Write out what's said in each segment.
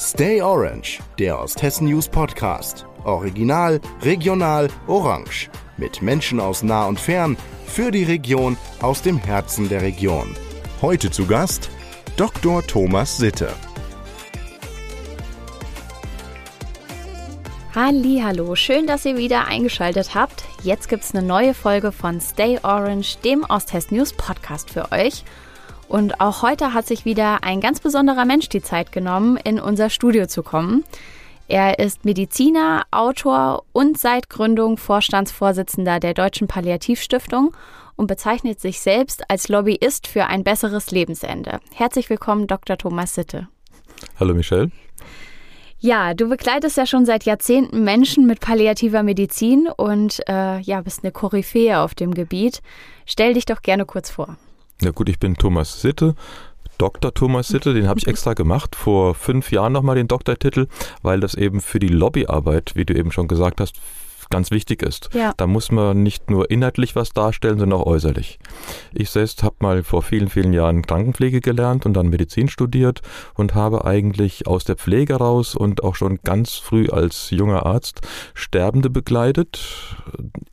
Stay Orange, der Osthessen News Podcast. Original, regional, orange. Mit Menschen aus nah und fern, für die Region, aus dem Herzen der Region. Heute zu Gast Dr. Thomas Sitte. Hallo, schön, dass ihr wieder eingeschaltet habt. Jetzt gibt's eine neue Folge von Stay Orange, dem Osthessen News Podcast für euch. Und auch heute hat sich wieder ein ganz besonderer Mensch die Zeit genommen, in unser Studio zu kommen. Er ist Mediziner, Autor und seit Gründung Vorstandsvorsitzender der Deutschen Palliativstiftung und bezeichnet sich selbst als Lobbyist für ein besseres Lebensende. Herzlich willkommen, Dr. Thomas Sitte. Hallo Michelle. Ja, du begleitest ja schon seit Jahrzehnten Menschen mit palliativer Medizin und äh, ja, bist eine Koryphäe auf dem Gebiet. Stell dich doch gerne kurz vor. Ja gut, ich bin Thomas Sitte, Dr. Thomas Sitte, den habe ich extra gemacht, vor fünf Jahren nochmal den Doktortitel, weil das eben für die Lobbyarbeit, wie du eben schon gesagt hast, ganz wichtig ist. Ja. Da muss man nicht nur inhaltlich was darstellen, sondern auch äußerlich. Ich selbst habe mal vor vielen, vielen Jahren Krankenpflege gelernt und dann Medizin studiert und habe eigentlich aus der Pflege raus und auch schon ganz früh als junger Arzt Sterbende begleitet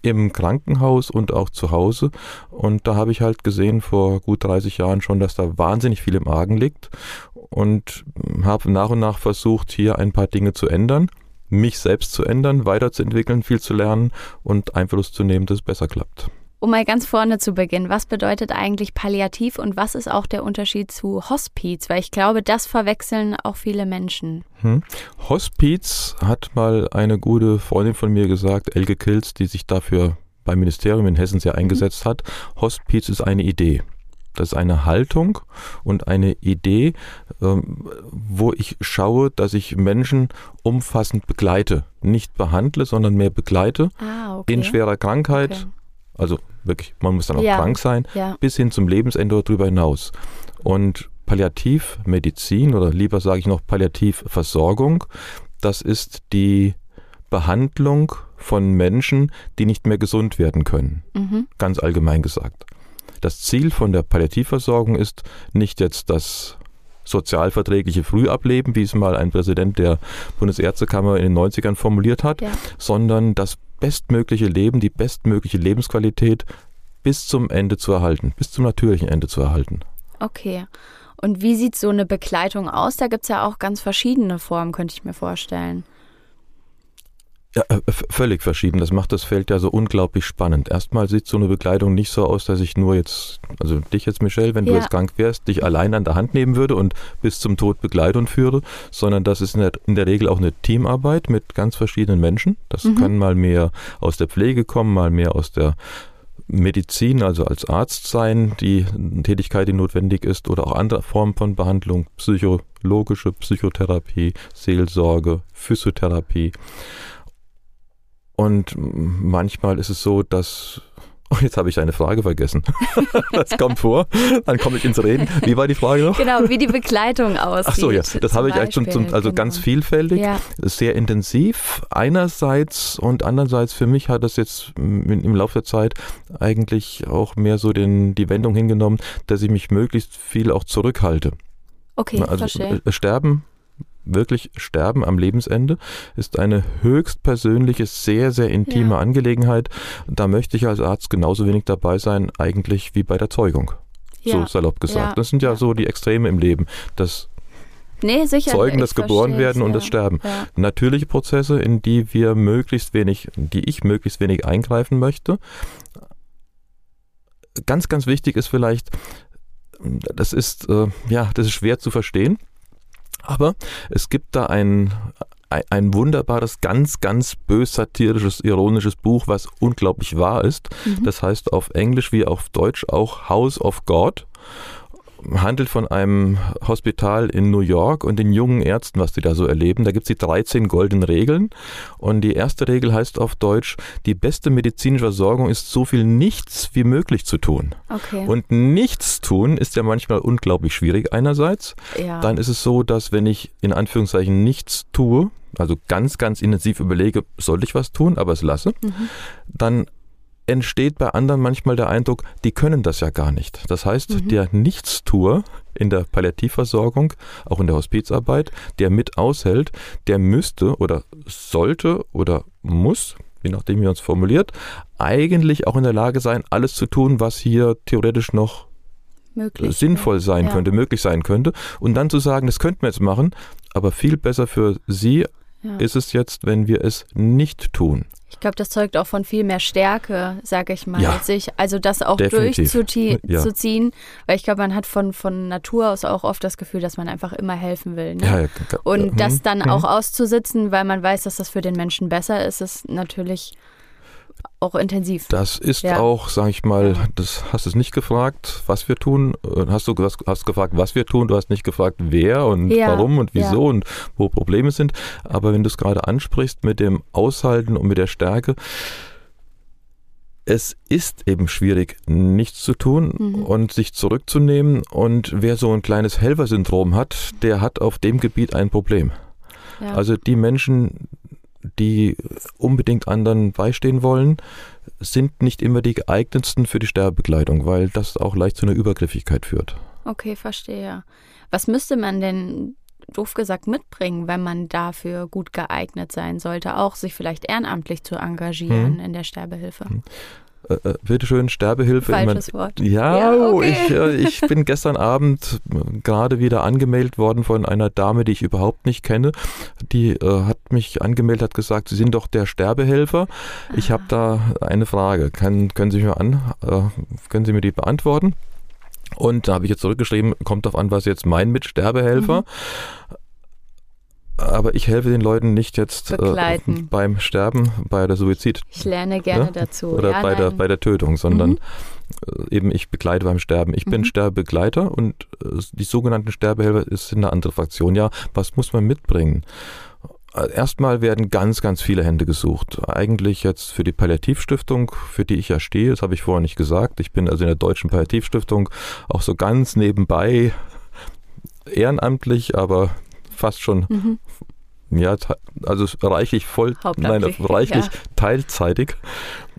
im Krankenhaus und auch zu Hause. Und da habe ich halt gesehen vor gut 30 Jahren schon, dass da wahnsinnig viel im Argen liegt und habe nach und nach versucht, hier ein paar Dinge zu ändern mich selbst zu ändern, weiterzuentwickeln, viel zu lernen und Einfluss zu nehmen, dass es besser klappt. Um mal ganz vorne zu beginnen, was bedeutet eigentlich Palliativ und was ist auch der Unterschied zu Hospiz? Weil ich glaube, das verwechseln auch viele Menschen. Hm. Hospiz hat mal eine gute Freundin von mir gesagt, Elke Kilz, die sich dafür beim Ministerium in Hessen sehr eingesetzt hat. Hospiz ist eine Idee. Das ist eine Haltung und eine Idee, ähm, wo ich schaue, dass ich Menschen umfassend begleite. Nicht behandle, sondern mehr begleite ah, okay. in schwerer Krankheit. Okay. Also wirklich, man muss dann auch ja. krank sein, ja. bis hin zum Lebensende oder darüber hinaus. Und Palliativmedizin oder lieber sage ich noch Palliativversorgung, das ist die Behandlung von Menschen, die nicht mehr gesund werden können. Mhm. Ganz allgemein gesagt. Das Ziel von der Palliativversorgung ist nicht jetzt das sozialverträgliche Frühableben, wie es mal ein Präsident der Bundesärztekammer in den 90ern formuliert hat, ja. sondern das bestmögliche Leben, die bestmögliche Lebensqualität bis zum Ende zu erhalten, bis zum natürlichen Ende zu erhalten. Okay. Und wie sieht so eine Begleitung aus? Da gibt es ja auch ganz verschiedene Formen, könnte ich mir vorstellen. Ja, äh, völlig verschieden. Das macht das Feld ja so unglaublich spannend. Erstmal sieht so eine Begleitung nicht so aus, dass ich nur jetzt, also dich jetzt, Michelle, wenn ja. du jetzt krank wärst, dich allein an der Hand nehmen würde und bis zum Tod Begleitung führe, sondern das ist in der, in der Regel auch eine Teamarbeit mit ganz verschiedenen Menschen. Das mhm. kann mal mehr aus der Pflege kommen, mal mehr aus der Medizin, also als Arzt sein, die Tätigkeit, die notwendig ist, oder auch andere Formen von Behandlung, psychologische Psychotherapie, Seelsorge, Physiotherapie. Und manchmal ist es so, dass Oh, jetzt habe ich eine Frage vergessen. das kommt vor. Dann komme ich ins Reden. Wie war die Frage noch? Genau, wie die Begleitung aussieht. Ach so, ja. Das habe ich eigentlich zum, zum, also genau. ganz vielfältig, ja. sehr intensiv einerseits und andererseits für mich hat das jetzt im Laufe der Zeit eigentlich auch mehr so den, die Wendung hingenommen, dass ich mich möglichst viel auch zurückhalte. Okay, also verstehe. Äh, sterben wirklich sterben am Lebensende, ist eine höchst persönliche, sehr, sehr intime ja. Angelegenheit. Da möchte ich als Arzt genauso wenig dabei sein, eigentlich wie bei der Zeugung. Ja. So salopp gesagt. Ja. Das sind ja so die Extreme im Leben. Das Nee, Zeugen, das geboren werden und das Sterben. Natürliche Prozesse, in die wir möglichst wenig, die ich möglichst wenig eingreifen möchte. Ganz, ganz wichtig ist vielleicht, das ist, äh, ja, das ist schwer zu verstehen. Aber es gibt da ein, ein wunderbares, ganz, ganz bös satirisches, ironisches Buch, was unglaublich wahr ist. Mhm. Das heißt auf Englisch wie auf Deutsch auch House of God handelt von einem Hospital in New York und den jungen Ärzten, was die da so erleben. Da gibt es die 13 goldenen Regeln. Und die erste Regel heißt auf Deutsch, die beste medizinische Versorgung ist so viel nichts wie möglich zu tun. Okay. Und nichts tun ist ja manchmal unglaublich schwierig einerseits. Ja. Dann ist es so, dass wenn ich in Anführungszeichen nichts tue, also ganz, ganz intensiv überlege, soll ich was tun, aber es lasse, mhm. dann entsteht bei anderen manchmal der Eindruck, die können das ja gar nicht. Das heißt, mhm. der Nichtstuer in der Palliativversorgung, auch in der Hospizarbeit, der mit aushält, der müsste oder sollte oder muss, je nachdem wie man es formuliert, eigentlich auch in der Lage sein, alles zu tun, was hier theoretisch noch möglich, sinnvoll sein ja. könnte, möglich sein könnte. Und dann zu sagen, das könnten wir jetzt machen, aber viel besser für Sie ja. ist es jetzt, wenn wir es nicht tun. Ich glaube, das zeugt auch von viel mehr Stärke, sage ich mal, ja, sich, also das auch durchzuziehen, ja. weil ich glaube, man hat von, von Natur aus auch oft das Gefühl, dass man einfach immer helfen will. Ne? Ja, Und mhm. das dann mhm. auch auszusitzen, weil man weiß, dass das für den Menschen besser ist, ist natürlich auch intensiv. Das ist ja. auch, sage ich mal, das hast du nicht gefragt, was wir tun. Hast du hast, hast gefragt, was wir tun. Du hast nicht gefragt, wer und ja. warum und wieso ja. und wo Probleme sind. Aber wenn du es gerade ansprichst mit dem Aushalten und mit der Stärke, es ist eben schwierig, nichts zu tun mhm. und sich zurückzunehmen. Und wer so ein kleines Helfersyndrom hat, der hat auf dem Gebiet ein Problem. Also die Menschen, die unbedingt anderen beistehen wollen, sind nicht immer die geeignetsten für die Sterbebegleitung, weil das auch leicht zu einer Übergriffigkeit führt. Okay, verstehe. Was müsste man denn doof gesagt mitbringen, wenn man dafür gut geeignet sein sollte, auch sich vielleicht ehrenamtlich zu engagieren hm. in der Sterbehilfe? Äh, äh bitteschön, Sterbehilfe. Falsches Wort. Ja, ja oh, okay. ich, äh, ich bin gestern Abend gerade wieder angemeldet worden von einer Dame, die ich überhaupt nicht kenne. Die äh, hat mich angemeldet, hat gesagt, Sie sind doch der Sterbehelfer. Ich habe da eine Frage. Kann, können Sie mir an, äh, können Sie mir die beantworten? Und da habe ich jetzt zurückgeschrieben, kommt darauf an, was jetzt mein Mitsterbehelfer. Mhm aber ich helfe den Leuten nicht jetzt äh, beim Sterben, bei der Suizid. Ich lerne gerne ja? dazu. Oder ja, bei, der, bei der Tötung, sondern mhm. Äh, eben ich begleite beim Sterben. Ich mhm. bin Sterbebegleiter und äh, die sogenannten Sterbehelfer sind eine andere Fraktion. Ja, was muss man mitbringen? Äh, erstmal werden ganz, ganz viele Hände gesucht. Eigentlich jetzt für die Palliativstiftung, für die ich ja stehe, das habe ich vorher nicht gesagt. Ich bin also in der Deutschen Palliativstiftung auch so ganz nebenbei ehrenamtlich, aber fast schon mhm. ja, also reichlich voll, nein, reichlich ja. teilzeitig.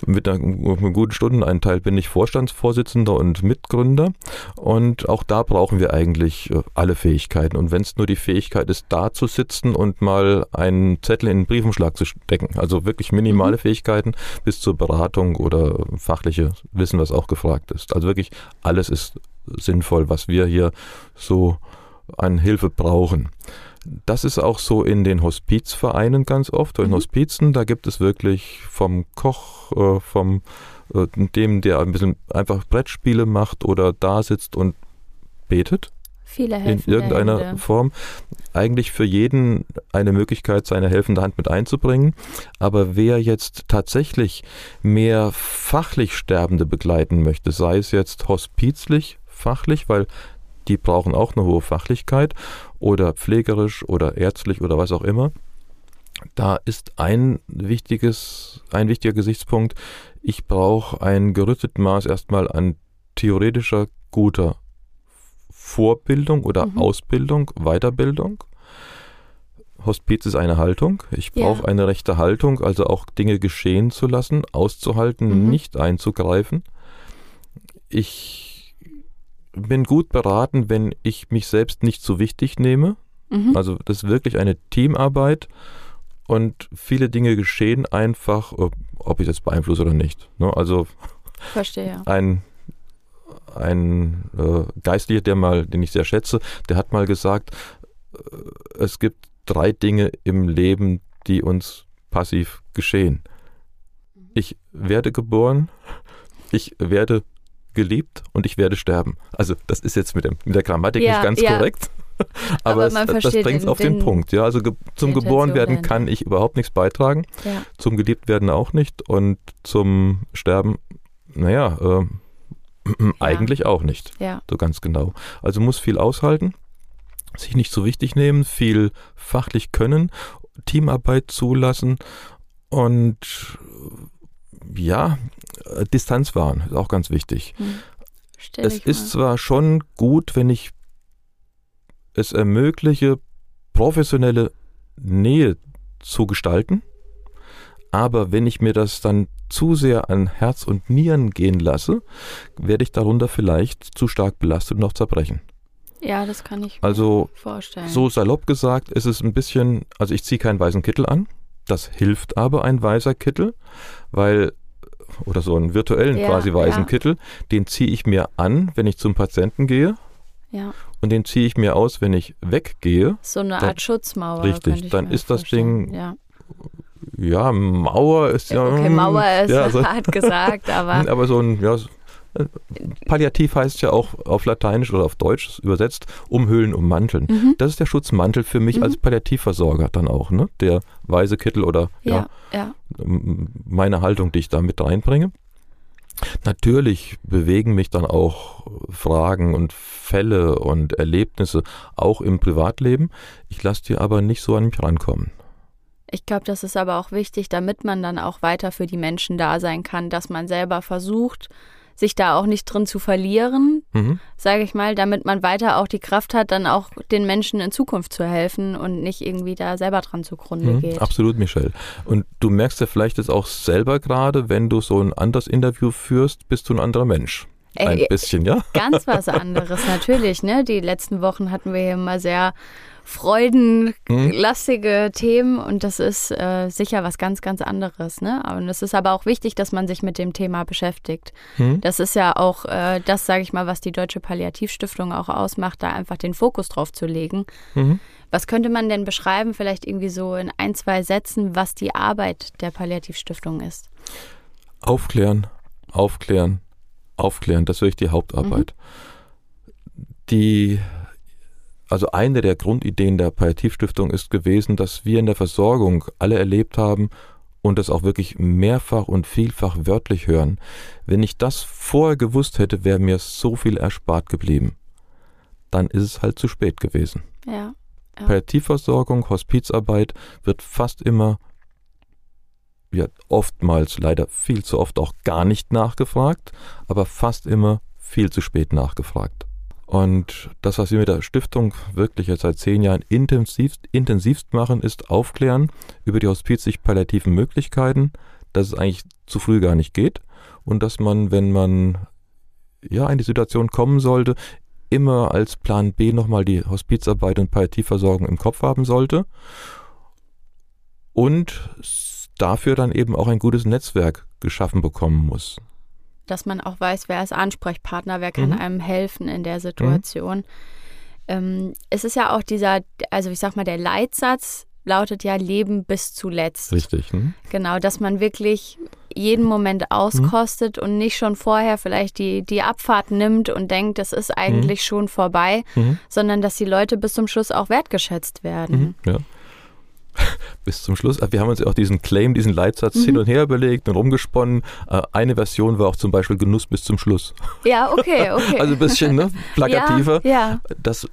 Mit einem guten Stundeneinteil bin ich Vorstandsvorsitzender und Mitgründer. Und auch da brauchen wir eigentlich äh, alle Fähigkeiten. Und wenn es nur die Fähigkeit ist, da zu sitzen und mal einen Zettel in den Briefumschlag zu stecken, also wirklich minimale mhm. Fähigkeiten bis zur Beratung oder fachliche Wissen, was auch gefragt ist. Also wirklich alles ist sinnvoll, was wir hier so an Hilfe brauchen. Das ist auch so in den Hospizvereinen ganz oft, in mhm. Hospizen, da gibt es wirklich vom Koch, äh, vom äh, dem, der ein bisschen einfach Brettspiele macht oder da sitzt und betet. Viele in irgendeiner Hände. Form. Eigentlich für jeden eine Möglichkeit, seine helfende Hand mit einzubringen. Aber wer jetzt tatsächlich mehr fachlich Sterbende begleiten möchte, sei es jetzt hospizlich, fachlich, weil die brauchen auch eine hohe Fachlichkeit oder pflegerisch oder ärztlich oder was auch immer. Da ist ein wichtiges, ein wichtiger Gesichtspunkt. Ich brauche ein gerüstetes Maß erstmal an theoretischer guter Vorbildung oder mhm. Ausbildung, Weiterbildung. Hospiz ist eine Haltung. Ich brauche ja. eine rechte Haltung, also auch Dinge geschehen zu lassen, auszuhalten, mhm. nicht einzugreifen. Ich bin gut beraten, wenn ich mich selbst nicht so wichtig nehme. Mhm. Also das ist wirklich eine Teamarbeit und viele Dinge geschehen einfach, ob ich das beeinflusse oder nicht. Ne? Also Verstehe. ein ein äh, Geistlicher, der mal, den ich sehr schätze, der hat mal gesagt, äh, es gibt drei Dinge im Leben, die uns passiv geschehen. Mhm. Ich werde geboren, ich werde geliebt und ich werde sterben. Also das ist jetzt mit, dem, mit der Grammatik ja, nicht ganz ja. korrekt. Aber, Aber es, das bringt es auf den, den, Punkt. Ja, also ge zum geboren werden kann ich überhaupt nichts beitragen. Ja. Zum geliebt werden auch nicht. Und zum Sterben, naja, äh, eigentlich auch nicht. So ganz genau. Also muss viel aushalten, sich nicht so wichtig nehmen, viel fachlich können, Teamarbeit zulassen und ja, äh, Distanz wahren, ist auch ganz wichtig. Hm. Es ist zwar schon gut, wenn ich es ermögliche, professionelle Nähe zu gestalten, aber wenn ich mir das dann zu sehr an Herz und Nieren gehen lasse, werde ich darunter vielleicht zu stark belastet und noch zerbrechen. Ja, das kann ich Also mir vorstellen. so salopp gesagt ist es ein bisschen, also ich ziehe keinen weißen Kittel an. Das hilft aber ein weißer Kittel, weil, oder so einen virtuellen Ja, quasi weißen ja. Kittel, den ziehe ich mir an, wenn ich zum Patienten gehe ja, und den ziehe ich mir aus, wenn ich weggehe. so eine Dann- Art Schutzmauer. Richtig, dann ist das vorstellen. Ding- Ja. Ja, Mauer ist ja. Okay, Mauer ist ja, so, hart gesagt, aber aber so ein, ja, so- Palliativ heißt ja auch auf Lateinisch oder auf Deutsch übersetzt umhüllen, ummanteln. Mhm. Das ist der Schutzmantel für mich Mhm. als Palliativversorger dann auch, ne? Der weiße Kittel oder ja, ja, ja. meine Haltung, die ich da mit reinbringe. Natürlich bewegen mich dann auch Fragen und Fälle und Erlebnisse auch im Privatleben. Ich lasse die aber nicht so an mich rankommen. Ich glaube, das ist aber auch wichtig, damit man dann auch weiter für die Menschen da sein kann, dass man selber versucht, sich da auch nicht drin zu verlieren, Mhm. sage ich mal, damit man weiter auch die Kraft hat, dann auch den Menschen in Zukunft zu helfen und nicht irgendwie da selber dran zugrunde Mhm, geht. absolut, Michelle. Und du merkst ja vielleicht jetzt auch selber gerade, wenn du so ein anderes Interview führst, bist du ein anderer Mensch. Ein Ey, bisschen, ja? ganz was anderes natürlich, ne? Die letzten Wochen hatten wir hier immer sehr freudenlastige Themen und das ist äh, sicher was ganz, ganz anderes, ne? Und es ist aber auch wichtig, dass man sich mit dem Thema beschäftigt. Hm? Das ist ja auch äh, das, sage ich mal, was die Deutsche Palliativstiftung auch ausmacht, da einfach den Fokus drauf zu legen. Mhm. Was könnte man denn beschreiben, vielleicht irgendwie so in ein, zwei Sätzen, was die Arbeit der Palliativstiftung ist? Aufklären, aufklären, aufklären, das ist wirklich die Hauptarbeit. Die, also eine der Grundideen der Palliativstiftung ist gewesen, dass wir in der Versorgung alle erlebt haben und das auch wirklich mehrfach und vielfach wörtlich hören. Wenn ich das vorher gewusst hätte, wäre mir so viel erspart geblieben. Dann ist es halt zu spät gewesen. Ja. Ja. Palliativversorgung, Hospizarbeit wird fast immer, ja, oftmals leider viel zu oft auch gar nicht nachgefragt, aber fast immer viel zu spät nachgefragt. Und das, was wir mit der Stiftung wirklich jetzt seit zehn Jahren intensivst, intensivst machen, ist aufklären über die hospizig-palliativen Möglichkeiten, dass es eigentlich zu früh gar nicht geht und dass man, wenn man ja in die Situation kommen sollte, immer als Plan B nochmal die Hospizarbeit und Palliativversorgung im Kopf haben sollte und dafür dann eben auch ein gutes Netzwerk geschaffen bekommen muss. Dass man auch weiß, wer ist Ansprechpartner, wer kann Mhm. einem helfen in der Situation. Ähm, es ist ja auch dieser, also ich sag mal, der Leitsatz lautet ja Leben bis zuletzt. Richtig. Hm? Genau, dass man wirklich jeden Moment auskostet und nicht schon vorher vielleicht die, die Abfahrt nimmt und denkt, das ist eigentlich schon vorbei, Mhm. sondern dass die Leute bis zum Schluss auch wertgeschätzt werden. Mhm. Ja. Bis zum Schluss. Wir haben uns ja auch diesen Claim, diesen Leitsatz Mhm. hin und her überlegt und rumgesponnen. Äh, Eine Version war auch zum Beispiel Genuss bis zum Schluss. Ja, okay, okay. Also ein bisschen ne, plakativer. Ja, ja. Das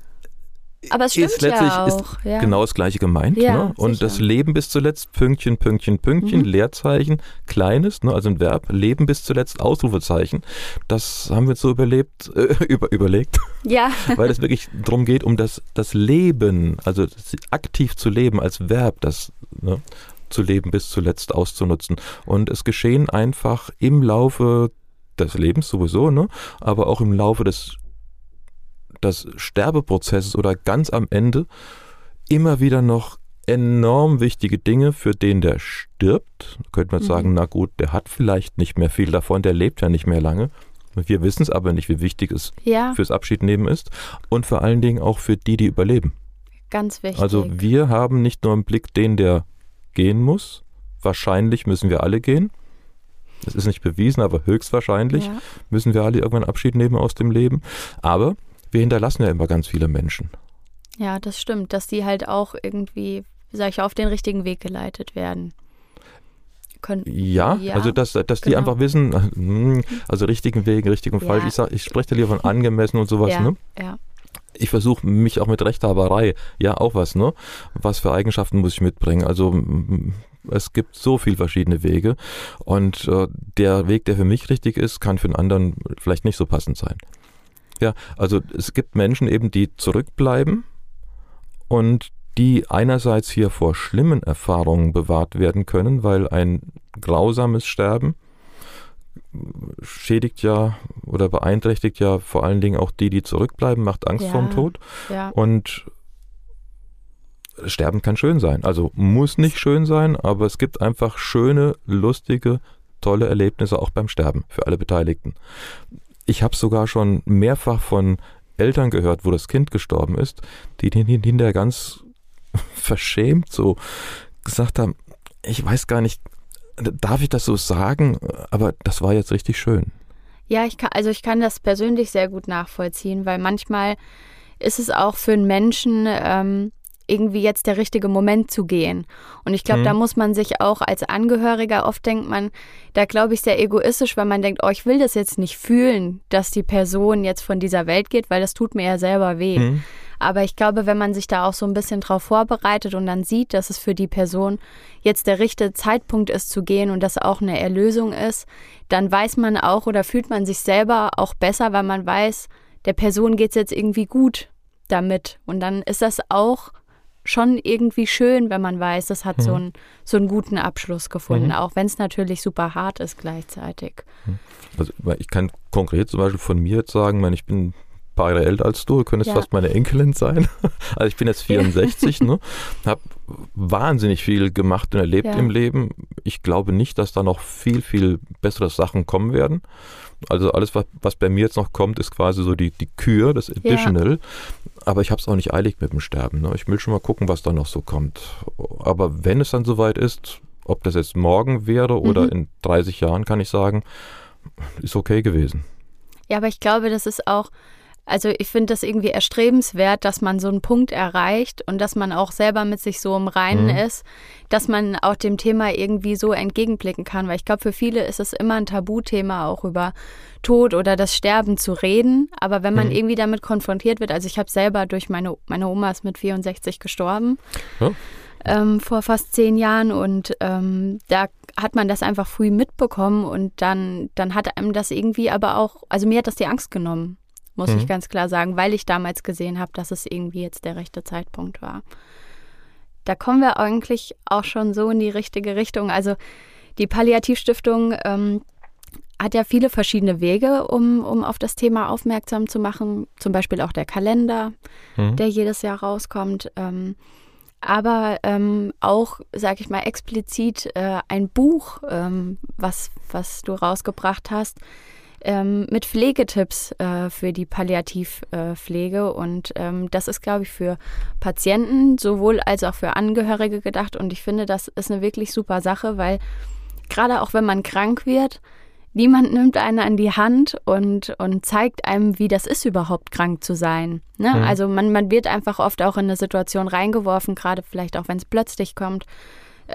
aber es ist letztlich ja ist ja. genau das gleiche gemeint. Ja, ne? Und sicher. das Leben bis zuletzt, Pünktchen, Pünktchen, Pünktchen, Mhm. Leerzeichen, kleines, ne? also ein Verb, Leben bis zuletzt, Ausrufezeichen. Das haben wir uns so überlebt, äh, über, überlegt, Ja, weil es wirklich darum geht, um das, das Leben, also das aktiv zu leben als Verb, das ne, zu leben bis zuletzt auszunutzen. Und es geschehen einfach im Laufe des Lebens sowieso, ne? aber auch im Laufe des, des Sterbeprozesses oder ganz am Ende immer wieder noch enorm wichtige Dinge für den, der stirbt. Da könnte man Mhm. sagen, na gut, der hat vielleicht nicht mehr viel davon, der lebt ja nicht mehr lange. Wir wissen es aber nicht, wie wichtig es ja, fürs Abschiednehmen ist und vor allen Dingen auch für die, die überleben. ganz wichtig. Also wir haben nicht nur im Blick den, der gehen muss. Wahrscheinlich müssen wir alle gehen. Das ist nicht bewiesen, aber höchstwahrscheinlich ja. müssen wir alle irgendwann Abschied nehmen aus dem Leben. Aber wir hinterlassen ja immer ganz viele Menschen. Ja, das stimmt, dass die halt auch irgendwie, sag ich, auf den richtigen Weg geleitet werden. Können, Ja, Ja, also dass, dass die genau. einfach wissen, hm, also richtigen Wegen, richtig und Ja. falsch. Ich, sag, ich spreche da lieber von angemessen und sowas. ja, Ne? ja, ich versuche mich auch mit Rechthaberei, ja auch was, ne? Was für Eigenschaften muss ich mitbringen? Also es gibt so viel verschiedene Wege und äh, der Weg, der für mich richtig ist, kann für einen anderen vielleicht nicht so passend sein. Ja, also es gibt Menschen eben, die zurückbleiben und die einerseits hier vor schlimmen Erfahrungen bewahrt werden können, weil ein grausames Sterben schädigt ja oder beeinträchtigt ja vor allen Dingen auch die, die zurückbleiben, macht Angst Ja. vorm Tod. Ja. Und Sterben kann schön sein. Also muss nicht schön sein, aber es gibt einfach schöne, lustige, tolle Erlebnisse auch beim Sterben für alle Beteiligten. Ich habe sogar schon mehrfach von Eltern gehört, wo das Kind gestorben ist, die hinterher ganz verschämt so gesagt haben, ich weiß gar nicht, darf ich das so sagen, aber das war jetzt richtig schön. Ja, ich kann, also ich kann das persönlich sehr gut nachvollziehen, weil manchmal ist es auch für einen Menschen ähm, irgendwie jetzt der richtige Moment zu gehen. Und ich glaube, Mhm. da muss man sich auch als Angehöriger, oft denkt man, da glaube ich sehr egoistisch, weil man denkt, oh, ich will das jetzt nicht fühlen, dass die Person jetzt von dieser Welt geht, weil das tut mir ja selber weh. Mhm. Aber ich glaube, wenn man sich da auch so ein bisschen drauf vorbereitet und dann sieht, dass es für die Person jetzt der richtige Zeitpunkt ist zu gehen und das auch eine Erlösung ist, dann weiß man auch oder fühlt man sich selber auch besser, weil man weiß, der Person geht es jetzt irgendwie gut damit. Und dann ist das auch schon irgendwie schön, wenn man weiß, es hat so, einen, so einen guten Abschluss gefunden, Mhm. auch wenn es natürlich super hart ist gleichzeitig. Also weil ich kann konkret zum Beispiel von mir jetzt sagen, ich bin paar Jahre älter als du, du könntest Ja. fast meine Enkelin sein. Also ich bin jetzt 64, ne? Habe wahnsinnig viel gemacht und erlebt Ja. im Leben. Ich glaube nicht, dass da noch viel, viel bessere Sachen kommen werden. Also alles, was, was bei mir jetzt noch kommt, ist quasi so die, die Kür, das Additional. Aber ich habe es auch nicht eilig mit dem Sterben. Ne? Ich will schon mal gucken, was da noch so kommt. Aber wenn es dann soweit ist, ob das jetzt morgen wäre oder Mhm. in 30 Jahren, kann ich sagen, ist okay gewesen. Ja, aber ich glaube, das ist auch, also ich finde das irgendwie erstrebenswert, dass man so einen Punkt erreicht und dass man auch selber mit sich so im Reinen Mhm. ist, dass man auch dem Thema irgendwie so entgegenblicken kann. Weil ich glaube, für viele ist es immer ein Tabuthema, auch über Tod oder das Sterben zu reden. Aber wenn man Mhm. irgendwie damit konfrontiert wird, also ich habe selber durch meine, meine Oma ist mit 64 gestorben. Ja. Ähm, vor fast zehn Jahren und ähm, da hat man das einfach früh mitbekommen und dann, dann hat einem das irgendwie aber auch, also mir hat das die Angst genommen, muss Mhm. ich ganz klar sagen, weil ich damals gesehen habe, dass es irgendwie jetzt der rechte Zeitpunkt war. Da kommen wir eigentlich auch schon so in die richtige Richtung. Also die Palliativstiftung ähm, hat ja viele verschiedene Wege, um, um auf das Thema aufmerksam zu machen. Zum Beispiel auch der Kalender, Mhm. der jedes Jahr rauskommt. Ähm, aber ähm, auch, sag ich mal, explizit äh, ein Buch, ähm, was, was du rausgebracht hast, ähm, mit Pflegetipps äh, für die Palliativpflege. und ähm, das ist, glaube ich, für Patienten sowohl als auch für Angehörige gedacht. Und ich finde, das ist eine wirklich super Sache, weil gerade auch wenn man krank wird, niemand nimmt einen an die Hand und, und zeigt einem, wie das ist, überhaupt krank zu sein. Ne? Mhm. Also man, man wird einfach oft auch in eine Situation reingeworfen, gerade vielleicht auch, wenn es plötzlich kommt,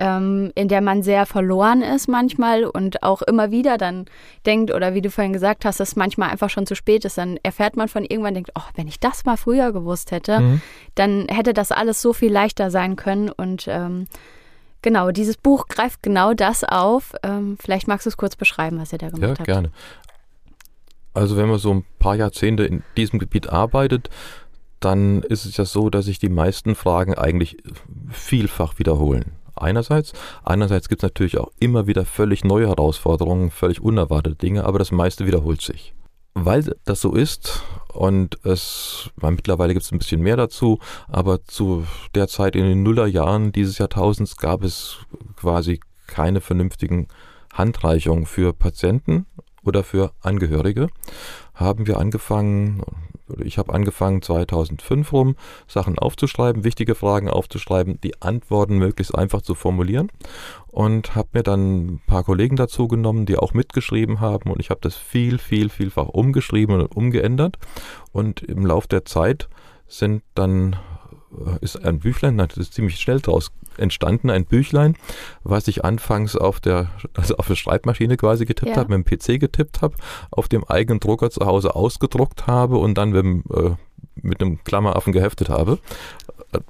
ähm, in der man sehr verloren ist manchmal und auch immer wieder dann denkt, oder wie du vorhin gesagt hast, dass manchmal einfach schon zu spät ist, dann erfährt man von irgendwann, denkt, oh, wenn ich das mal früher gewusst hätte, Mhm. dann hätte das alles so viel leichter sein können und ähm, Genau, dieses Buch greift genau das auf. Ähm, vielleicht magst du es kurz beschreiben, was ihr da Ja, gemacht habt. gerne. Also wenn man so ein paar Jahrzehnte in diesem Gebiet arbeitet, dann ist es ja so, dass sich die meisten Fragen eigentlich vielfach wiederholen. Einerseits, andererseits gibt es natürlich auch immer wieder völlig neue Herausforderungen, völlig unerwartete Dinge, aber das meiste wiederholt sich. Weil das so ist und es, weil mittlerweile gibt es ein bisschen mehr dazu, aber zu der Zeit in den Nullerjahren dieses Jahrtausends gab es quasi keine vernünftigen Handreichungen für Patienten oder für Angehörige, haben wir angefangen, ich habe angefangen 2005 rum, Sachen aufzuschreiben, wichtige Fragen aufzuschreiben, die Antworten möglichst einfach zu formulieren. Und habe mir dann ein paar Kollegen dazu genommen, die auch mitgeschrieben haben. Und ich habe das viel, viel, vielfach umgeschrieben und umgeändert. Und im Lauf der Zeit sind dann äh, ist ein Büchlein, das ist ziemlich schnell draus entstanden, ein Büchlein, was ich anfangs auf der, also auf der Schreibmaschine quasi getippt Ja. habe, mit dem PC getippt habe, auf dem eigenen Drucker zu Hause ausgedruckt habe und dann mit, dem, äh, mit einem Klammeraffen geheftet habe.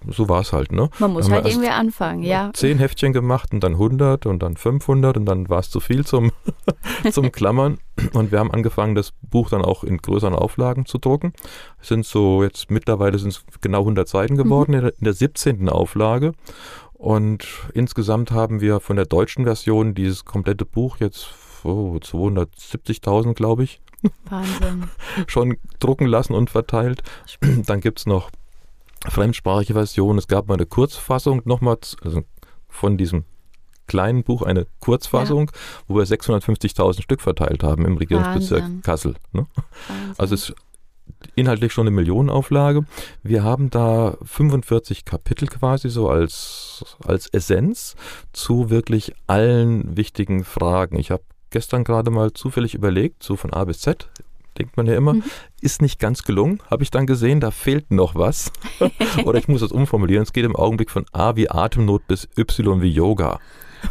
So war es halt, ne? Man muss halt irgendwie anfangen, ja. Zehn Heftchen gemacht und dann 100 und dann 500 und dann war es zu viel zum, zum Klammern. Und wir haben angefangen, das Buch dann auch in größeren Auflagen zu drucken. Es sind so, jetzt mittlerweile sind es genau 100 Seiten geworden in, der, in der 17. Auflage. Und insgesamt haben wir von der deutschen Version dieses komplette Buch jetzt oh, 270.000, glaube ich. Wahnsinn. schon drucken lassen und verteilt. Dann gibt es noch fremdsprachige Versionen. Es gab mal eine Kurzfassung nochmal also von diesem kleinen Buch, eine Kurzfassung, ja. wo wir 650.000 Stück verteilt haben im Regierungsbezirk Wahnsinn. Kassel. Ne? Also es ist inhaltlich schon eine Millionenauflage. Wir haben da 45 Kapitel quasi so als, als Essenz zu wirklich allen wichtigen Fragen. Ich habe gestern gerade mal zufällig überlegt, so von A bis Z, denkt man ja immer, mhm. ist nicht ganz gelungen, habe ich dann gesehen, da fehlt noch was. Oder ich muss das umformulieren, es geht im Augenblick von A wie Atemnot bis Y wie Yoga.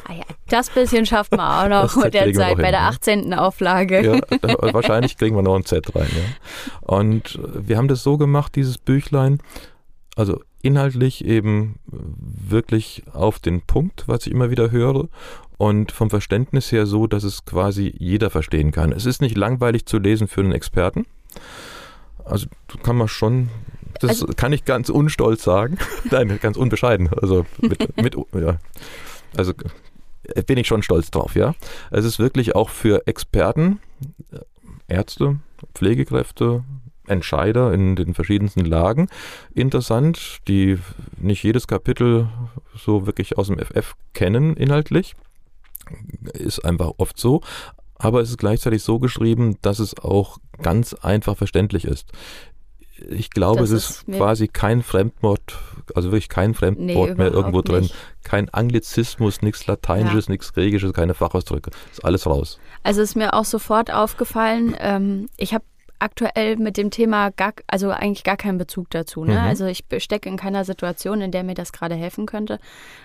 Ah ja, das bisschen schafft man auch noch mit der Zeit bei der 18. Ne? Auflage. Ja, da, wahrscheinlich kriegen wir noch ein Z rein. Ja. Und wir haben das so gemacht, dieses Büchlein, also inhaltlich eben wirklich auf den Punkt, was ich immer wieder höre und vom Verständnis her so, dass es quasi jeder verstehen kann. Es ist nicht langweilig zu lesen für einen Experten. Also kann man schon, das also, kann ich ganz unstolz sagen. Nein, ganz unbescheiden. Also mit, mit ja. Also bin ich schon stolz drauf, ja. Es ist wirklich auch für Experten, Ärzte, Pflegekräfte, Entscheider in den verschiedensten Lagen interessant, die nicht jedes Kapitel so wirklich aus dem FF kennen inhaltlich. Ist einfach oft so. Aber es ist gleichzeitig so geschrieben, dass es auch ganz einfach verständlich ist. Ich glaube, das es ist, ist quasi kein Fremdwort, also wirklich kein Fremdwort nee, mehr irgendwo drin. Nicht. Kein Anglizismus, nichts Lateinisches, ja. nichts Griechisches, keine Fachausdrücke. Ist alles raus. Also ist mir auch sofort aufgefallen, ähm, ich habe aktuell mit dem Thema gar, also eigentlich gar keinen Bezug dazu. Ne? Mhm. Also ich stecke in keiner Situation, in der mir das gerade helfen könnte.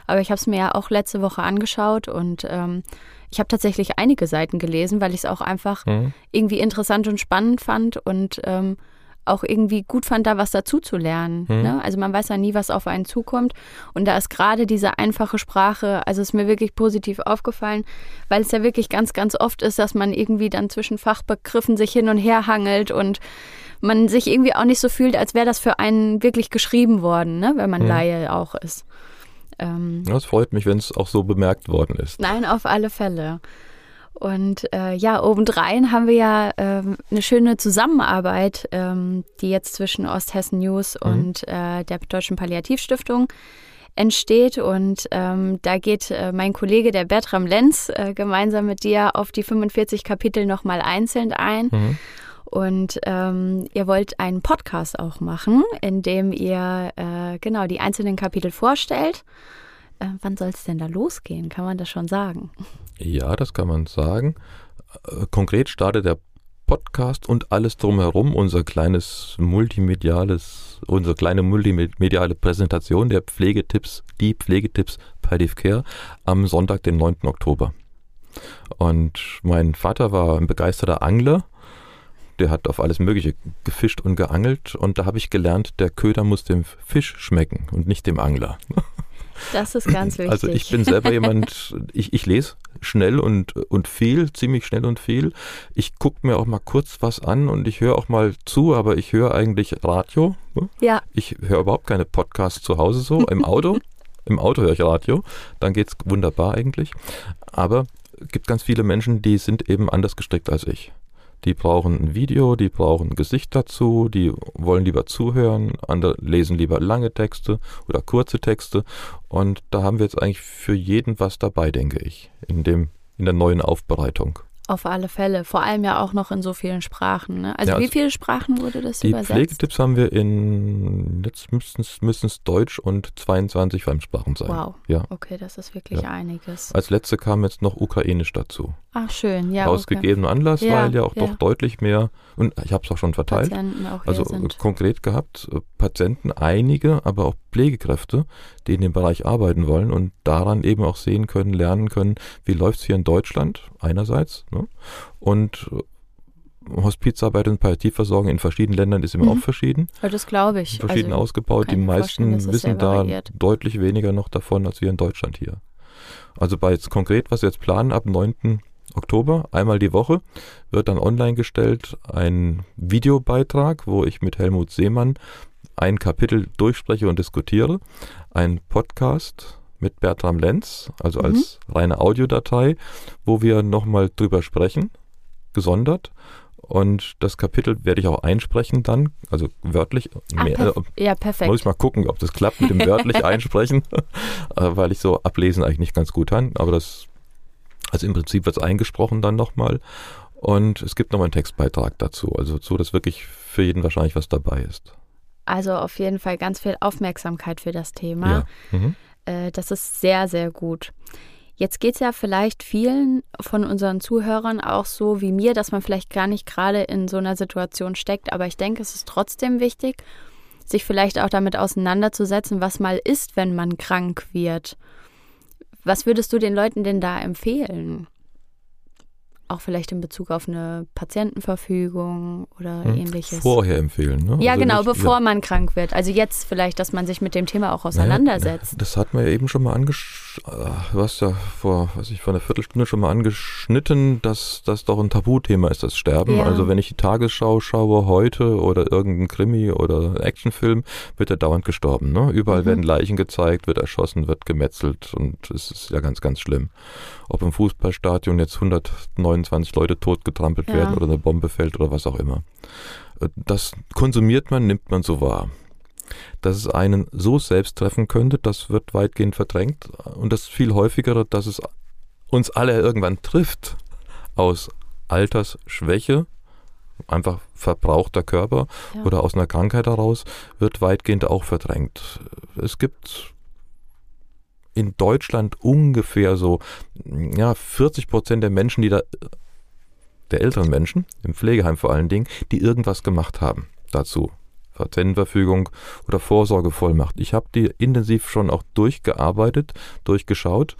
Aber ich habe es mir ja auch letzte Woche angeschaut und ähm, ich habe tatsächlich einige Seiten gelesen, weil ich es auch einfach mhm. irgendwie interessant und spannend fand und ähm, auch irgendwie gut fand, da was dazu zu lernen. Mhm. Ne? Also man weiß ja nie, was auf einen zukommt. Und da ist gerade diese einfache Sprache, also ist mir wirklich positiv aufgefallen, weil es ja wirklich ganz, ganz oft ist, dass man irgendwie dann zwischen Fachbegriffen sich hin und her hangelt und man sich irgendwie auch nicht so fühlt, als wäre das für einen wirklich geschrieben worden, ne? wenn man mhm. Laie auch ist. Ähm, das freut mich, wenn es auch so bemerkt worden ist. Nein, auf alle Fälle. Und äh, ja, obendrein haben wir ja ähm, eine schöne Zusammenarbeit, ähm, die jetzt zwischen Osthessen News mhm. und äh, der Deutschen Palliativstiftung entsteht. Und ähm, da geht äh, mein Kollege, der Bertram Lenz, äh, gemeinsam mit dir auf die 45 Kapitel nochmal einzeln ein. Mhm. Und ähm, ihr wollt einen Podcast auch machen, in dem ihr äh, genau die einzelnen Kapitel vorstellt. Äh, wann soll es denn da losgehen? Kann man das schon sagen? Ja, das kann man sagen. Äh, konkret startet der Podcast und alles drumherum, unser kleines multimediales, unsere kleine multimediale Präsentation der Pflegetipps, die Pflegetipps Palliative Care am Sonntag, den 9. Oktober. Und mein Vater war ein begeisterter Angler. Der hat auf alles Mögliche gefischt und geangelt. Und da habe ich gelernt, der Köder muss dem Fisch schmecken und nicht dem Angler. Das ist ganz wichtig. Also ich bin selber jemand, ich, ich lese schnell und, und viel, ziemlich schnell und viel. Ich gucke mir auch mal kurz was an und ich höre auch mal zu, aber ich höre eigentlich Radio. Ne? Ja. Ich höre überhaupt keine Podcasts zu Hause so, im Auto. Im Auto höre ich Radio, dann geht es wunderbar eigentlich. Aber es gibt ganz viele Menschen, die sind eben anders gestrickt als ich. Die brauchen ein Video, die brauchen ein Gesicht dazu, die wollen lieber zuhören, andere lesen lieber lange Texte oder kurze Texte. Und da haben wir jetzt eigentlich für jeden was dabei, denke ich, in dem, in der neuen Aufbereitung. Auf alle Fälle. Vor allem ja auch noch in so vielen Sprachen. Ne? Also, ja, wie also viele Sprachen wurde das die übersetzt? Die Pflegetipps haben wir in, jetzt müssen es Deutsch und 22 Fremdsprachen sein. Wow. Ja. Okay, das ist wirklich ja. einiges. Als letzte kam jetzt noch Ukrainisch dazu. Ach, schön. Ja, Aus okay. gegebenem Anlass, ja, weil ja auch doch deutlich mehr, und ich habe es auch schon verteilt. Patienten auch also sind. konkret gehabt, äh, Patienten, einige, aber auch Pflegekräfte, die in dem Bereich arbeiten wollen und daran eben auch sehen können, lernen können, wie läuft es hier in Deutschland einerseits ne? und äh, Hospizarbeit und Palliativversorgung in verschiedenen Ländern ist immer mhm. auch verschieden. Ja, das glaube ich. Verschieden also, ausgebaut. Die meisten wissen da deutlich weniger noch davon als wir in Deutschland hier. Also bei jetzt konkret, was wir jetzt planen, ab 9. Oktober, einmal die Woche, wird dann online gestellt ein Videobeitrag, wo ich mit Helmut Seemann ein Kapitel durchspreche und diskutiere. Ein Podcast mit Bertram Lenz, also mhm. als reine Audiodatei, wo wir nochmal drüber sprechen, gesondert. Und das Kapitel werde ich auch einsprechen dann, also wörtlich. Ach, mehr, perf äh, ja, perfekt. Muss ich mal gucken, ob das klappt mit dem wörtlich einsprechen, äh, weil ich so ablesen eigentlich nicht ganz gut kann. Aber das, also im Prinzip wird es eingesprochen dann nochmal. Und es gibt nochmal einen Textbeitrag dazu, also so, dass wirklich für jeden wahrscheinlich was dabei ist. Also auf jeden Fall ganz viel Aufmerksamkeit für das Thema. Ja. Mhm. Äh, das ist sehr, sehr gut. Jetzt geht es ja vielleicht vielen von unseren Zuhörern auch so wie mir, dass man vielleicht gar nicht gerade in so einer Situation steckt. Aber ich denke, es ist trotzdem wichtig, sich vielleicht auch damit auseinanderzusetzen, was mal ist, wenn man krank wird. Was würdest du den Leuten denn da empfehlen? Auch vielleicht in Bezug auf eine Patientenverfügung oder hm, ähnliches. Vorher empfehlen, ne? Ja, also genau, nicht, bevor ja. man krank wird. Also jetzt vielleicht, dass man sich mit dem Thema auch auseinandersetzt. Naja, das hat man ja eben schon mal angeschnitten. Du hast ja vor, weiß ich, vor einer Viertelstunde schon mal angeschnitten, dass das doch ein Tabuthema ist, das Sterben. Ja. Also wenn ich die Tagesschau schaue heute oder irgendein Krimi oder Actionfilm, wird er dauernd gestorben. Ne? Überall mhm. werden Leichen gezeigt, wird erschossen, wird gemetzelt und es ist ja ganz, ganz schlimm. Ob im Fußballstadion jetzt 109 22 Leute totgetrampelt ja. werden oder eine Bombe fällt oder was auch immer. Äh, das konsumiert man, nimmt man so wahr. Dass es einen so selbst treffen könnte, das wird weitgehend verdrängt. Und das viel häufigere, dass es uns alle irgendwann trifft aus Altersschwäche, einfach verbrauchter Körper ja. oder aus einer Krankheit heraus, wird weitgehend auch verdrängt. Es gibt in Deutschland ungefähr so ja, 40 Prozent der Menschen, die da, der älteren Menschen, im Pflegeheim vor allen Dingen, die irgendwas gemacht haben dazu. Patientenverfügung oder Vorsorgevollmacht. Ich habe die intensiv schon auch durchgearbeitet, durchgeschaut.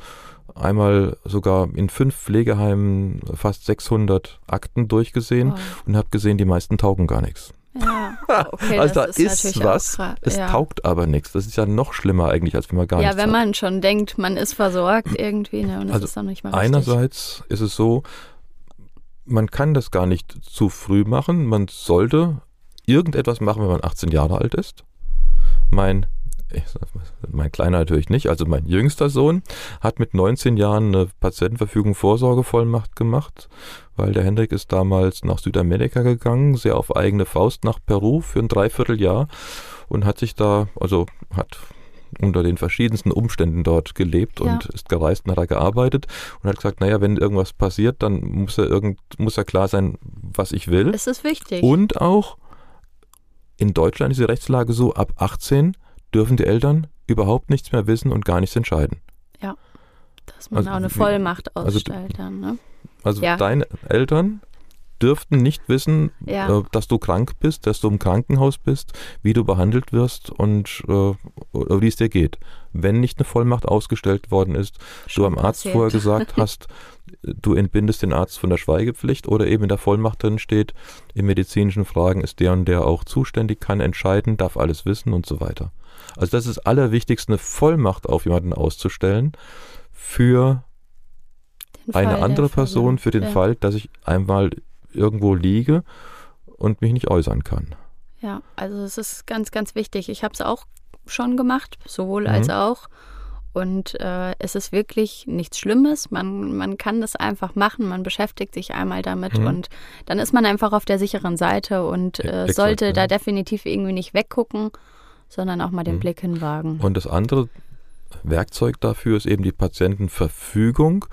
Einmal sogar in fünf Pflegeheimen fast 600 Akten durchgesehen wow. und habe gesehen, die meisten taugen gar nichts. Ja, okay, also da ist, ist was, es ja. taugt aber nichts. Das ist ja noch schlimmer eigentlich, als wenn man gar ja, nichts Ja, wenn hat. man schon denkt, man ist versorgt irgendwie, ne, und das also ist dann nicht mal richtig. Einerseits ist es so, man kann das gar nicht zu früh machen. Man sollte irgendetwas machen, wenn man 18 Jahre alt ist. Mein mein kleiner natürlich nicht, also mein jüngster Sohn hat mit 19 Jahren eine Patientenverfügung Vorsorgevollmacht gemacht, weil der Hendrik ist damals nach Südamerika gegangen, sehr auf eigene Faust nach Peru für ein Dreivierteljahr und hat sich da, also hat unter den verschiedensten Umständen dort gelebt ja. und ist gereist und hat da gearbeitet und hat gesagt, naja, wenn irgendwas passiert, dann muss er irgend, muss er klar sein, was ich will. Das ist wichtig. Und auch in Deutschland ist die Rechtslage so, ab 18 dürfen die Eltern überhaupt nichts mehr wissen und gar nichts entscheiden. Ja, dass man also, auch eine Vollmacht also ausstellt dann, ne? Also ja. deine Eltern dürften nicht wissen, ja. äh, dass du krank bist, dass du im Krankenhaus bist, wie du behandelt wirst und äh, wie es dir geht. Wenn nicht eine Vollmacht ausgestellt worden ist, Schon du am Arzt vorher gesagt hast, du entbindest den Arzt von der Schweigepflicht oder eben in der Vollmacht drin steht, in medizinischen Fragen ist der und der auch zuständig, kann entscheiden, darf alles wissen und so weiter. Also das ist das Allerwichtigste, eine Vollmacht auf jemanden auszustellen für eine andere Person, für den ja. Fall, dass ich einmal irgendwo liege und mich nicht äußern kann. Ja, also es ist ganz, ganz wichtig. Ich habe es auch schon gemacht, sowohl mhm. als auch. Und äh, es ist wirklich nichts Schlimmes. Man, man kann das einfach machen. Man beschäftigt sich einmal damit mhm. und dann ist man einfach auf der sicheren Seite und äh, Exakt, sollte ja. da definitiv irgendwie nicht weggucken, sondern auch mal den mhm. Blick hinwagen. Und das andere Werkzeug dafür ist eben die Patientenverfügung,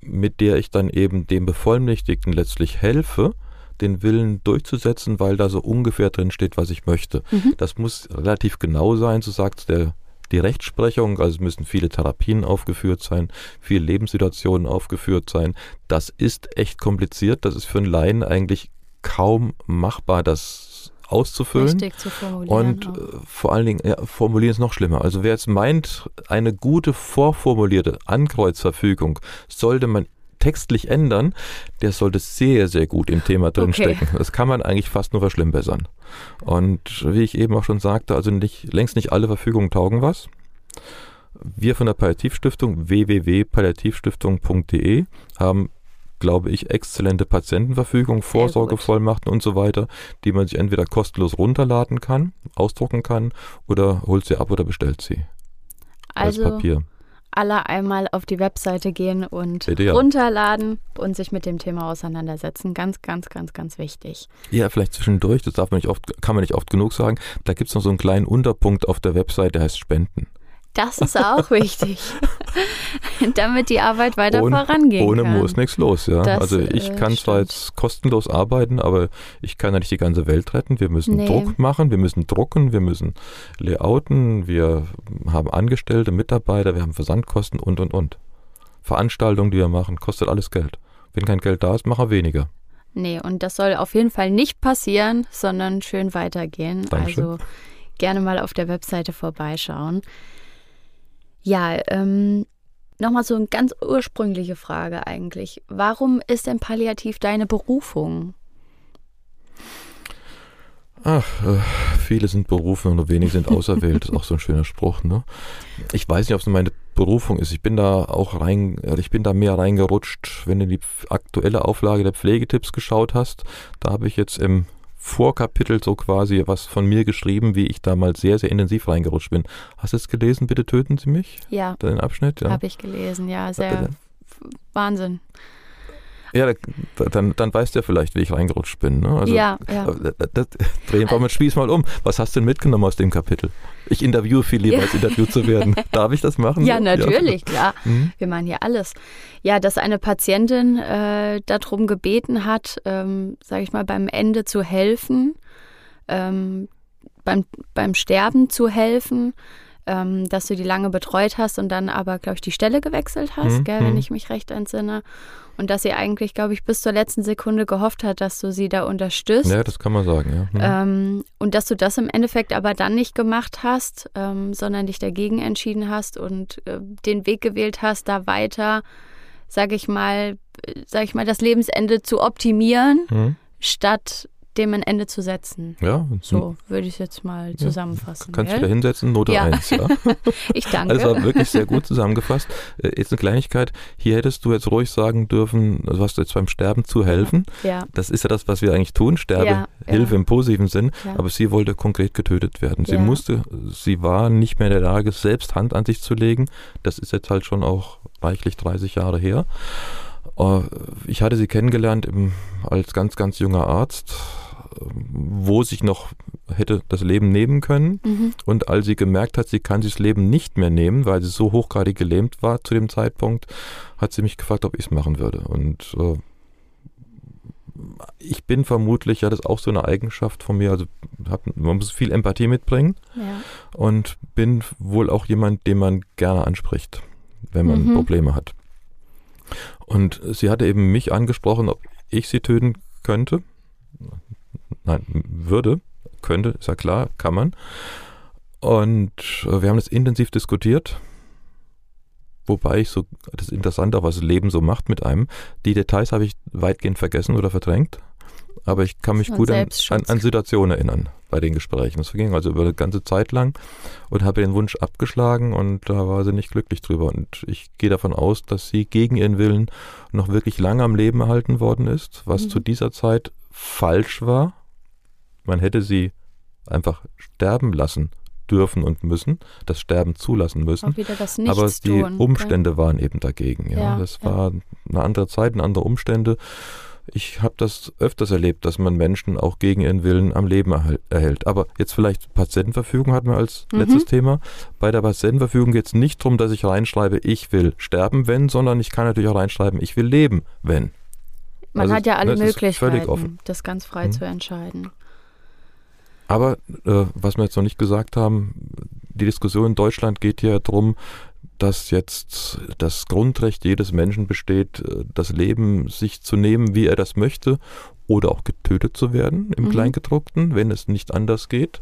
mit der ich dann eben dem Bevollmächtigten letztlich helfe, den Willen durchzusetzen, weil da so ungefähr drin steht, was ich möchte. Mhm. Das muss relativ genau sein, so sagt der die Rechtsprechung, also es müssen viele Therapien aufgeführt sein, viele Lebenssituationen aufgeführt sein. Das ist echt kompliziert. Das ist für einen Laien eigentlich kaum machbar, das auszufüllen. Richtig zu formulieren. Und äh, vor allen Dingen, ja, formulieren ist noch schlimmer. Also wer jetzt meint, eine gute vorformulierte Ankreuzverfügung sollte man textlich ändern, der sollte sehr, sehr gut im Thema drinstecken. Okay. Das kann man eigentlich fast nur verschlimmbessern. Und wie ich eben auch schon sagte, also nicht, längst nicht alle Verfügungen taugen was. Wir von der Palliativstiftung www.palliativstiftung.de haben glaube ich, exzellente Patientenverfügung, Vorsorgevollmachten und so weiter, die man sich entweder kostenlos runterladen kann, ausdrucken kann oder holt sie ab oder bestellt sie. Also, als Papier. alle einmal auf die Webseite gehen und Bitte, ja. runterladen und sich mit dem Thema auseinandersetzen. Ganz, ganz, ganz, ganz wichtig. Ja, vielleicht zwischendurch, das darf man nicht oft, kann man nicht oft genug sagen. Da gibt es noch so einen kleinen Unterpunkt auf der Webseite, der heißt Spenden. Das ist auch wichtig, damit die Arbeit weiter ohne, vorangehen Ohne kann. Mo ist nichts los, ja. Das, also ich äh, kann zwar jetzt kostenlos arbeiten, aber ich kann ja nicht die ganze Welt retten. Wir müssen Nee. Druck machen, wir müssen drucken, wir müssen layouten, wir haben Angestellte, Mitarbeiter, wir haben Versandkosten und und und. Veranstaltungen, die wir machen, kostet alles Geld. Wenn kein Geld da ist, machen wir weniger. Nee, und das soll auf jeden Fall nicht passieren, sondern schön weitergehen. Dankeschön. Also gerne mal auf der Webseite vorbeischauen. Ja, ähm, nochmal so eine ganz ursprüngliche Frage eigentlich. Warum ist denn Palliativ deine Berufung? Ach, äh, viele sind berufen und nur wenige sind auserwählt. Ist auch so ein schöner Spruch, ne? Ich weiß nicht, ob es meine Berufung ist. Ich bin da auch rein, äh, ich bin da mehr reingerutscht, wenn du die aktuelle Auflage der Pflegetipps geschaut hast. Da habe ich jetzt im Vorkapitel so quasi was von mir geschrieben, wie ich damals sehr, sehr intensiv reingerutscht bin. Hast du es gelesen? Bitte töten Sie mich? Ja, Den Abschnitt? Ja. habe ich gelesen. Ja, sehr. Wahnsinn. Ja, da- dann, dann weißt du ja vielleicht, wie ich reingerutscht bin. Ne? Also, ja, ja. äh, Das, das, drehen wir mal Spieß mal um. Was hast du denn mitgenommen aus dem Kapitel? Ich interviewe viel lieber, Ja. als interviewt zu werden. Darf ich das machen? Ja, natürlich, klar. Mhm. Wir machen hier alles. Ja, dass eine Patientin äh, darum gebeten hat, ähm, sage ich mal, beim Ende zu helfen, ähm, beim, beim Sterben zu helfen, ähm, dass du die lange betreut hast und dann aber, glaube ich, die Stelle gewechselt hast, Mhm, gell, wenn mhm. ich mich recht entsinne. Und dass sie eigentlich, glaube ich, bis zur letzten Sekunde gehofft hat, dass du sie da unterstützt. Ja, das kann man sagen, ja. Mhm. Ähm, und dass du das im Endeffekt aber dann nicht gemacht hast, ähm, sondern dich dagegen entschieden hast und äh, den Weg gewählt hast, da weiter, sage ich mal, äh, sag ich mal, das Lebensende zu optimieren, Mhm. statt dem ein Ende zu setzen. Ja, So würde ich es jetzt mal zusammenfassen. kannst gell? wieder hinsetzen, Note Ja. 1, ja. Ich danke. Also war wirklich sehr gut zusammengefasst. Äh, Jetzt eine Kleinigkeit. Hier hättest du jetzt ruhig sagen dürfen, also hast du jetzt beim Sterben zu helfen. ja, Das ist ja das, was wir eigentlich tun. Sterbe, Hilfe im positiven Sinn. Aber sie wollte konkret getötet werden. Sie musste, sie war nicht mehr in der Lage, selbst Hand an sich zu legen. Das ist jetzt halt schon auch reichlich 30 Jahre her. Äh, Ich hatte sie kennengelernt im, als ganz, ganz junger Arzt, äh, wo sich noch hätte das Leben nehmen können. mhm. Und als sie gemerkt hat, sie kann sich das Leben nicht mehr nehmen, weil sie so hochgradig gelähmt war zu dem Zeitpunkt, hat sie mich gefragt, ob ich es machen würde. Und äh, ich bin vermutlich, ja, das ist auch so eine Eigenschaft von mir, also hab, man muss viel Empathie mitbringen ja, und bin wohl auch jemand, den man gerne anspricht, wenn man Mhm. Probleme hat. Und sie hatte eben mich angesprochen, ob ich sie töten könnte. Nein, würde, könnte, ist ja klar, kann man. Und äh, wir haben das intensiv diskutiert. Wobei ich so, das ist interessant, auch was das Leben so macht mit einem. Die Details habe ich weitgehend vergessen oder verdrängt. Aber ich kann mich gut an, an, an Situationen erinnern bei den Gesprächen. Das ging also über eine ganze Zeit lang und habe den Wunsch abgeschlagen und da war sie nicht glücklich drüber. Und ich gehe davon aus, dass sie gegen ihren Willen noch wirklich lange am Leben erhalten worden ist, was Mhm. zu dieser Zeit falsch war. Man hätte sie einfach sterben lassen dürfen und müssen, das Sterben zulassen müssen. Aber die tun. Umstände waren eben dagegen. Ja, Ja, das ja. war eine andere Zeit, eine andere Umstände. Ich habe das öfters erlebt, dass man Menschen auch gegen ihren Willen am Leben erhält-. Aber jetzt vielleicht Patientenverfügung hatten wir als Mhm. letztes Thema. Bei der Patientenverfügung geht es nicht darum, dass ich reinschreibe, ich will sterben, wenn, sondern ich kann natürlich auch reinschreiben, ich will leben, wenn. Man Also, hat ja alle ne, Möglichkeiten, das ganz frei Mhm. zu entscheiden. Aber äh, was wir jetzt noch nicht gesagt haben, die Diskussion in Deutschland geht ja darum, dass jetzt das Grundrecht jedes Menschen besteht, äh, das Leben sich zu nehmen, wie er das möchte, oder auch getötet zu werden im Mhm. Kleingedruckten, wenn es nicht anders geht.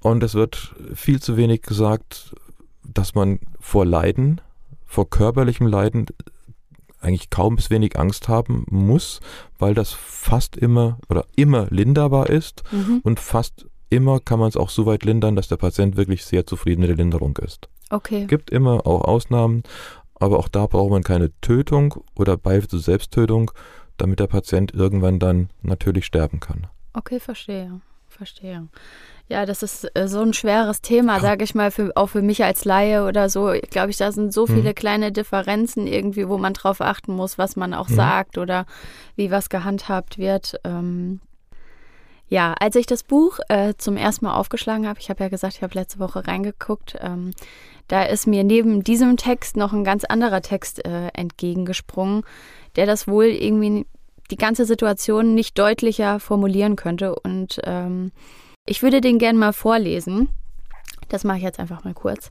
Und es wird viel zu wenig gesagt, dass man vor Leiden, vor körperlichem Leiden eigentlich kaum bis wenig Angst haben muss, weil das fast immer oder immer linderbar ist Mhm. und fast immer kann man es auch so weit lindern, dass der Patient wirklich sehr zufrieden mit der Linderung ist. Okay. Gibt immer auch Ausnahmen, aber auch da braucht man keine Tötung oder Beihilfe zur Selbsttötung, damit der Patient irgendwann dann natürlich sterben kann. Okay, verstehe. Verstehe. Ja, das ist äh, so ein schweres Thema, sage ich mal, für, auch für mich als Laie oder so. Ich glaube, ich, da sind so viele mhm. kleine Differenzen irgendwie, wo man drauf achten muss, was man auch mhm. sagt oder wie was gehandhabt wird. Ähm, ja, als ich das Buch äh, zum ersten Mal aufgeschlagen habe, ich habe ja gesagt, ich habe letzte Woche reingeguckt, ähm, da ist mir neben diesem Text noch ein ganz anderer Text äh, entgegengesprungen, der das wohl irgendwie die ganze Situation nicht deutlicher formulieren könnte. Und ähm, ich würde den gerne mal vorlesen. Das mache ich jetzt einfach mal kurz.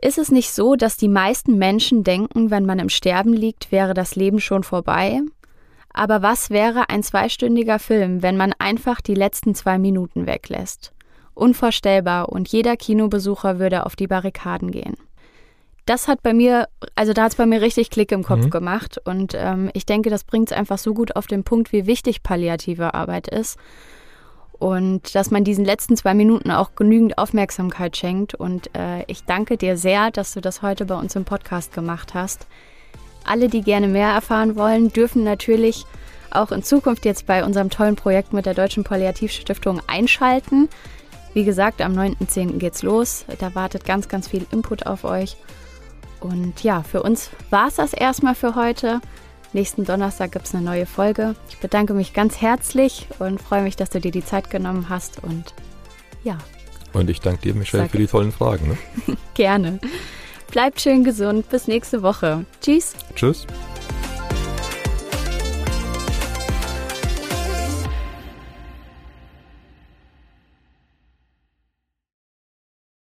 Ist es nicht so, dass die meisten Menschen denken, wenn man im Sterben liegt, wäre das Leben schon vorbei? Aber was wäre ein zweistündiger Film, wenn man einfach die letzten zwei Minuten weglässt? Unvorstellbar und jeder Kinobesucher würde auf die Barrikaden gehen. Das hat bei mir, also da hat es bei mir richtig Klick im Kopf mhm. gemacht und ähm, ich denke, das bringt es einfach so gut auf den Punkt, wie wichtig palliative Arbeit ist und dass man diesen letzten zwei Minuten auch genügend Aufmerksamkeit schenkt. Und äh, ich danke dir sehr, dass du das heute bei uns im Podcast gemacht hast. Alle, die gerne mehr erfahren wollen, dürfen natürlich auch in Zukunft jetzt bei unserem tollen Projekt mit der Deutschen Palliativstiftung einschalten. Wie gesagt, am 9.10. geht's los. Da wartet ganz, ganz viel Input auf euch. Und ja, für uns war es das erstmal für heute. Nächsten Donnerstag gibt es eine neue Folge. Ich bedanke mich ganz herzlich und freue mich, dass du dir die Zeit genommen hast. Und ja. Und ich danke dir, Michelle, für die tollen Fragen. Ne? Gerne. Bleibt schön gesund. Bis nächste Woche. Tschüss. Tschüss.